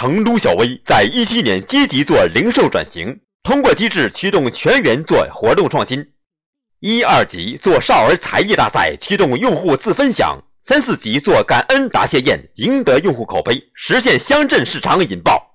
成都小微在一七年积极做零售转型通过机制驱动全员做活动创新。一二级做少儿才艺大赛驱动用户自分享。三四级做感恩答谢宴赢得用户口碑实现乡镇市场引爆。